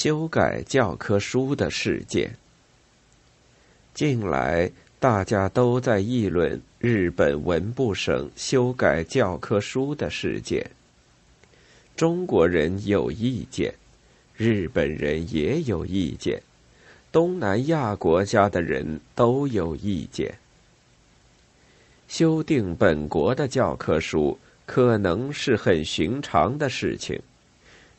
修改教科书的事件。近来大家都在议论日本文部省修改教科书的事件。中国人有意见，日本人也有意见，东南亚国家的人都有意见。修订本国的教科书可能是很寻常的事情，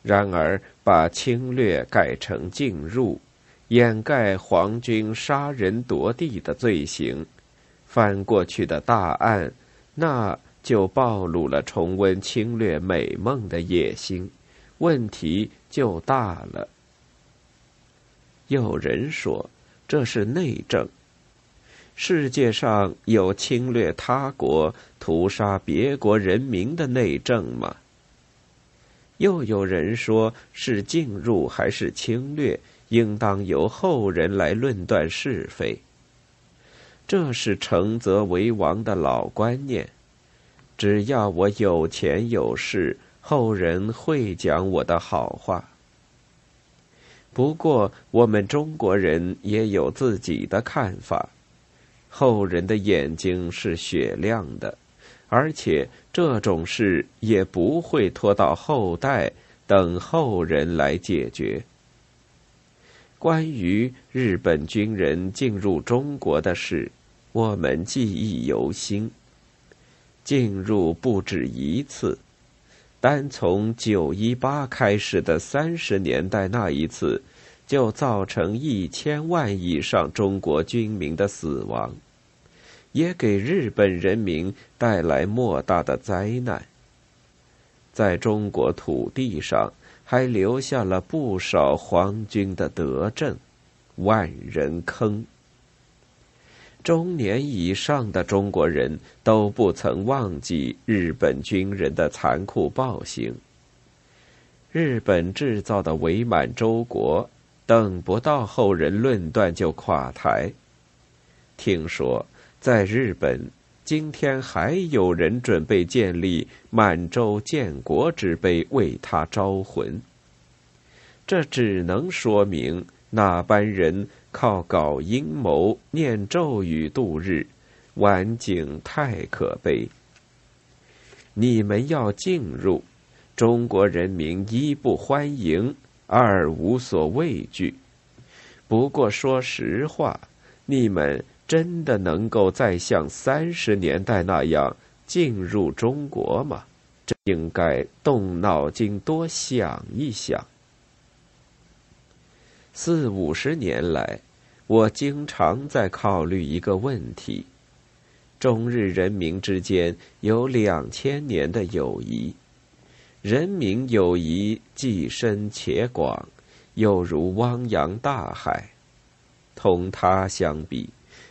然而把侵略改成进入，掩盖皇军杀人夺地的罪行，翻过去的大案，那。就暴露了重温侵略美梦的野心，问题就大了。有人说这是内政，世界上有侵略他国、屠杀别国人民的内政吗？又有人说是进入还是侵略，应当由后人来论断是非。这是成则为王的老观念。只要我有钱有势，后人会讲我的好话。不过，我们中国人也有自己的看法。后人的眼睛是雪亮的，而且这种事也不会拖到后代等后人来解决。关于日本军人进入中国的事，我们记忆犹新。进入不止一次，单从九一八开始的三十年代那一次，就造成一千万以上中国军民的死亡，也给日本人民带来莫大的灾难。在中国土地上，还留下了不少皇军的德政，万人坑。中年以上的中国人都不曾忘记日本军人的残酷暴行。日本制造的伪满洲国，等不到后人论断就垮台。听说在日本，今天还有人准备建立满洲建国之碑为他招魂。这只能说明那班人。靠搞阴谋、念咒语度日，晚景太可悲。你们要进入，中国人民一不欢迎，二无所畏惧。不过说实话，你们真的能够再像三十年代那样进入中国吗？这应该动脑筋多想一想。四五十年来，我经常在考虑一个问题：中日人民之间有两千年的友谊，人民友谊既深且广，又如汪洋大海。同他相比，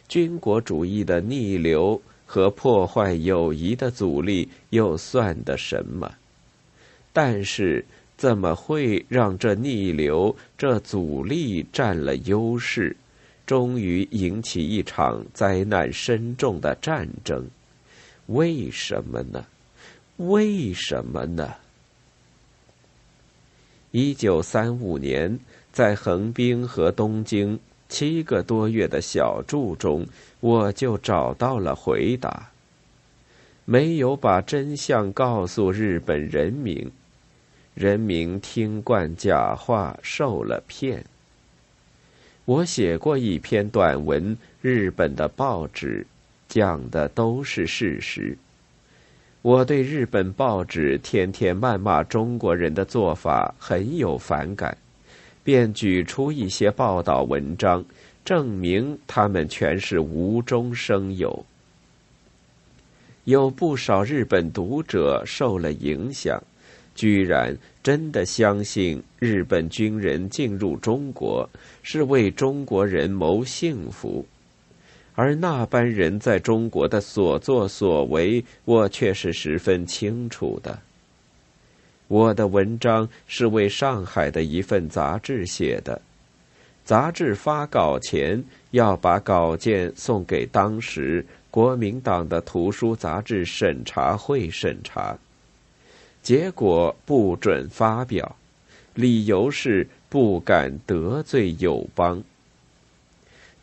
军国主义的逆流和破坏友谊的阻力又算得什么？但是。怎么会让这逆流、这阻力占了优势，终于引起一场灾难深重的战争？为什么呢？为什么呢？一九三五年，在横滨和东京七个多月的小住中，我就找到了回答。没有把真相告诉日本人民。人民听惯假话，受了骗。我写过一篇短文，日本的报纸讲的都是事实。我对日本报纸天天谩骂中国人的做法很有反感，便举出一些报道文章，证明他们全是无中生有。有不少日本读者受了影响。居然真的相信日本军人进入中国是为中国人谋幸福，而那班人在中国的所作所为，我却是十分清楚的。我的文章是为上海的一份杂志写的，杂志发稿前要把稿件送给当时国民党的图书杂志审查会审查。结果不准发表，理由是不敢得罪友邦。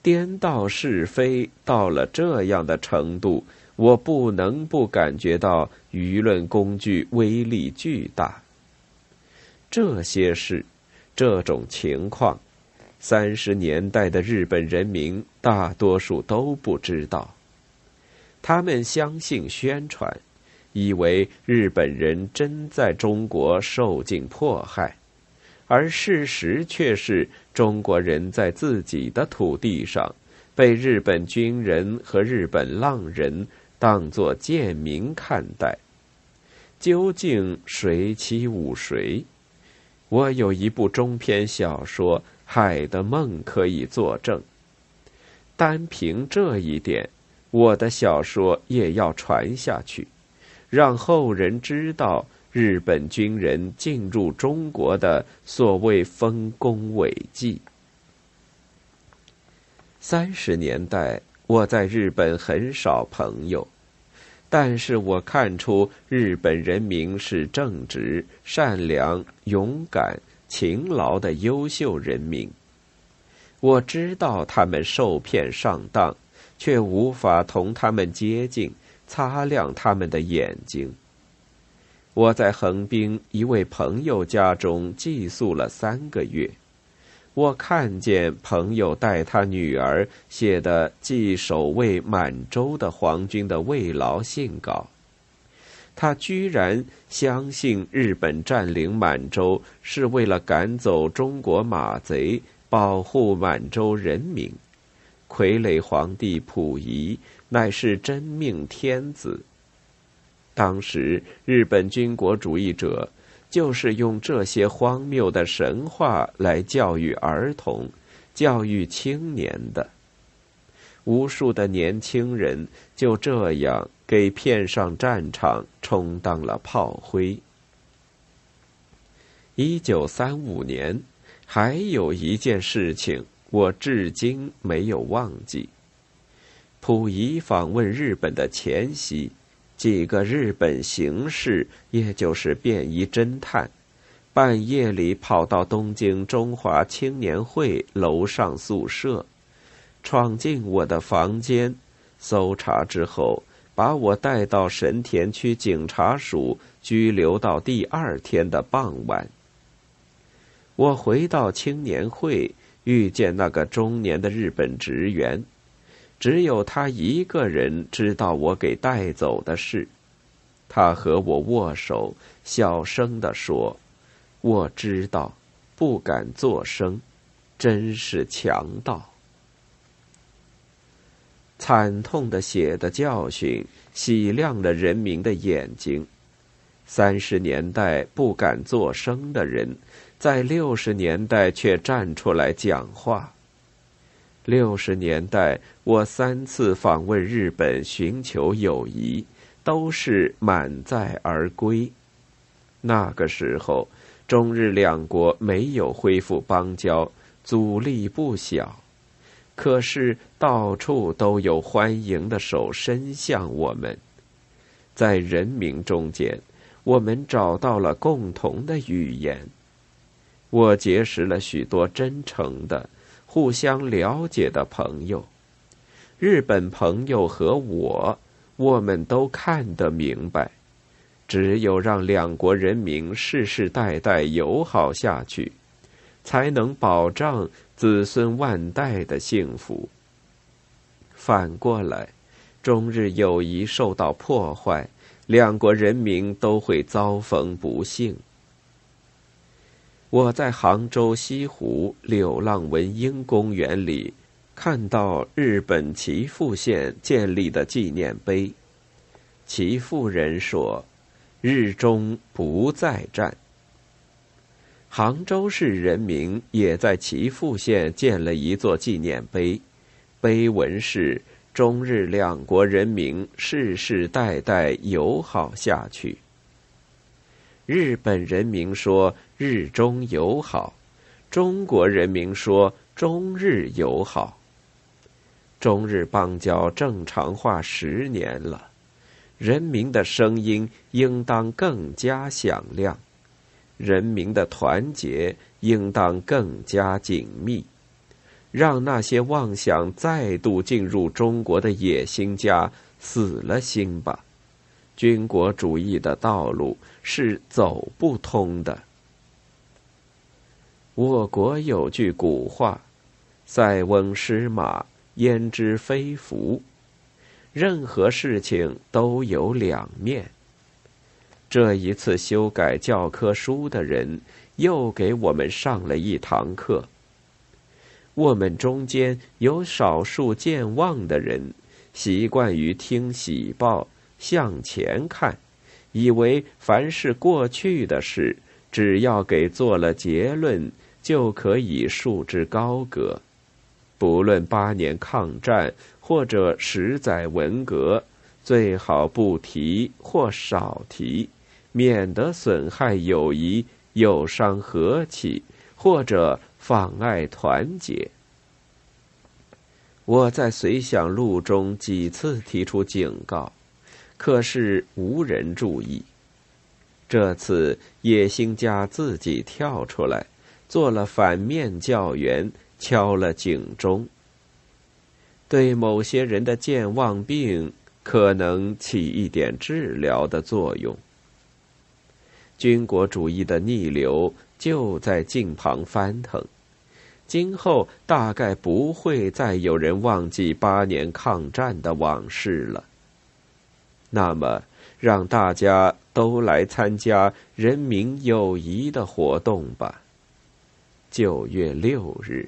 颠倒是非到了这样的程度，我不能不感觉到舆论工具威力巨大。这些事，这种情况，三十年代的日本人民大多数都不知道。他们相信宣传，以为日本人真在中国受尽迫害。而事实却是，中国人在自己的土地上，被日本军人和日本浪人当作贱民看待。究竟谁欺侮谁？我有一部中篇小说《海的梦》可以作证。单凭这一点，我的小说也要传下去，让后人知道。日本军人进入中国的所谓丰功伟绩。三十年代，我在日本很少朋友，但是我看出日本人民是正直、善良、勇敢、勤劳的优秀人民。我知道他们受骗上当，却无法同他们接近，擦亮他们的眼睛。我在横滨一位朋友家中寄宿了三个月，我看见朋友带他女儿写的寄守卫满洲的皇军的慰劳信稿，他居然相信日本占领满洲是为了赶走中国马贼，保护满洲人民，傀儡皇帝溥仪乃是真命天子。当时，日本军国主义者就是用这些荒谬的神话来教育儿童、教育青年的。无数的年轻人就这样给骗上战场，充当了炮灰。一九三五年，还有一件事情我至今没有忘记：溥仪访问日本的前夕。几个日本刑事，也就是便衣侦探，半夜里跑到东京中华青年会楼上宿舍，闯进我的房间，搜查之后，把我带到神田区警察署拘留到第二天的傍晚。我回到青年会，遇见那个中年的日本职员。只有他一个人知道我给带走的事。他和我握手，小声地说：“我知道，不敢作声，真是强盗。”惨痛的血的教训洗亮了人民的眼睛。三十年代不敢作声的人，在六十年代却站出来讲话。六十年代，我三次访问日本，寻求友谊，都是满载而归。那个时候，中日两国没有恢复邦交，阻力不小。可是到处都有欢迎的手伸向我们，在人民中间，我们找到了共同的语言。我结识了许多真诚的。互相了解的朋友，日本朋友和我，我们都看得明白，只有让两国人民世世代代友好下去，才能保障子孙万代的幸福。反过来，中日友谊受到破坏，两国人民都会遭逢不幸。我在杭州西湖柳浪闻莺公园里，看到日本岐阜县建立的纪念碑。岐阜人说：“日中不再战。”杭州市人民也在岐阜县建了一座纪念碑，碑文是：“中日两国人民世世代代友好下去。”日本人民说“日中友好”，中国人民说“中日友好”。中日邦交正常化十年了，人民的声音应当更加响亮。人民的团结应当更加紧密，让那些妄想再度进入中国的野心家死了心吧。军国主义的道路是走不通的。我国有句古话：“塞翁失马，焉知非福。”任何事情都有两面。这一次修改教科书的人，又给我们上了一堂课。我们中间有少数健忘的人，习惯于听喜报、向前看，以为凡是过去的事，只要给做了结论，就可以束之高阁。不论八年抗战或者十载文革，最好不提或少提，免得损害友谊、有伤和气或者妨碍团结。我在随想录中几次提出警告，可是无人注意。这次野心家自己跳出来，做了反面教员。敲了警钟，对某些人的健忘病可能起一点治疗的作用。军国主义的逆流就在近旁翻腾，今后大概不会再有人忘记八年抗战的往事了。那么，让大家都来参加人民友谊的活动吧。九月六日。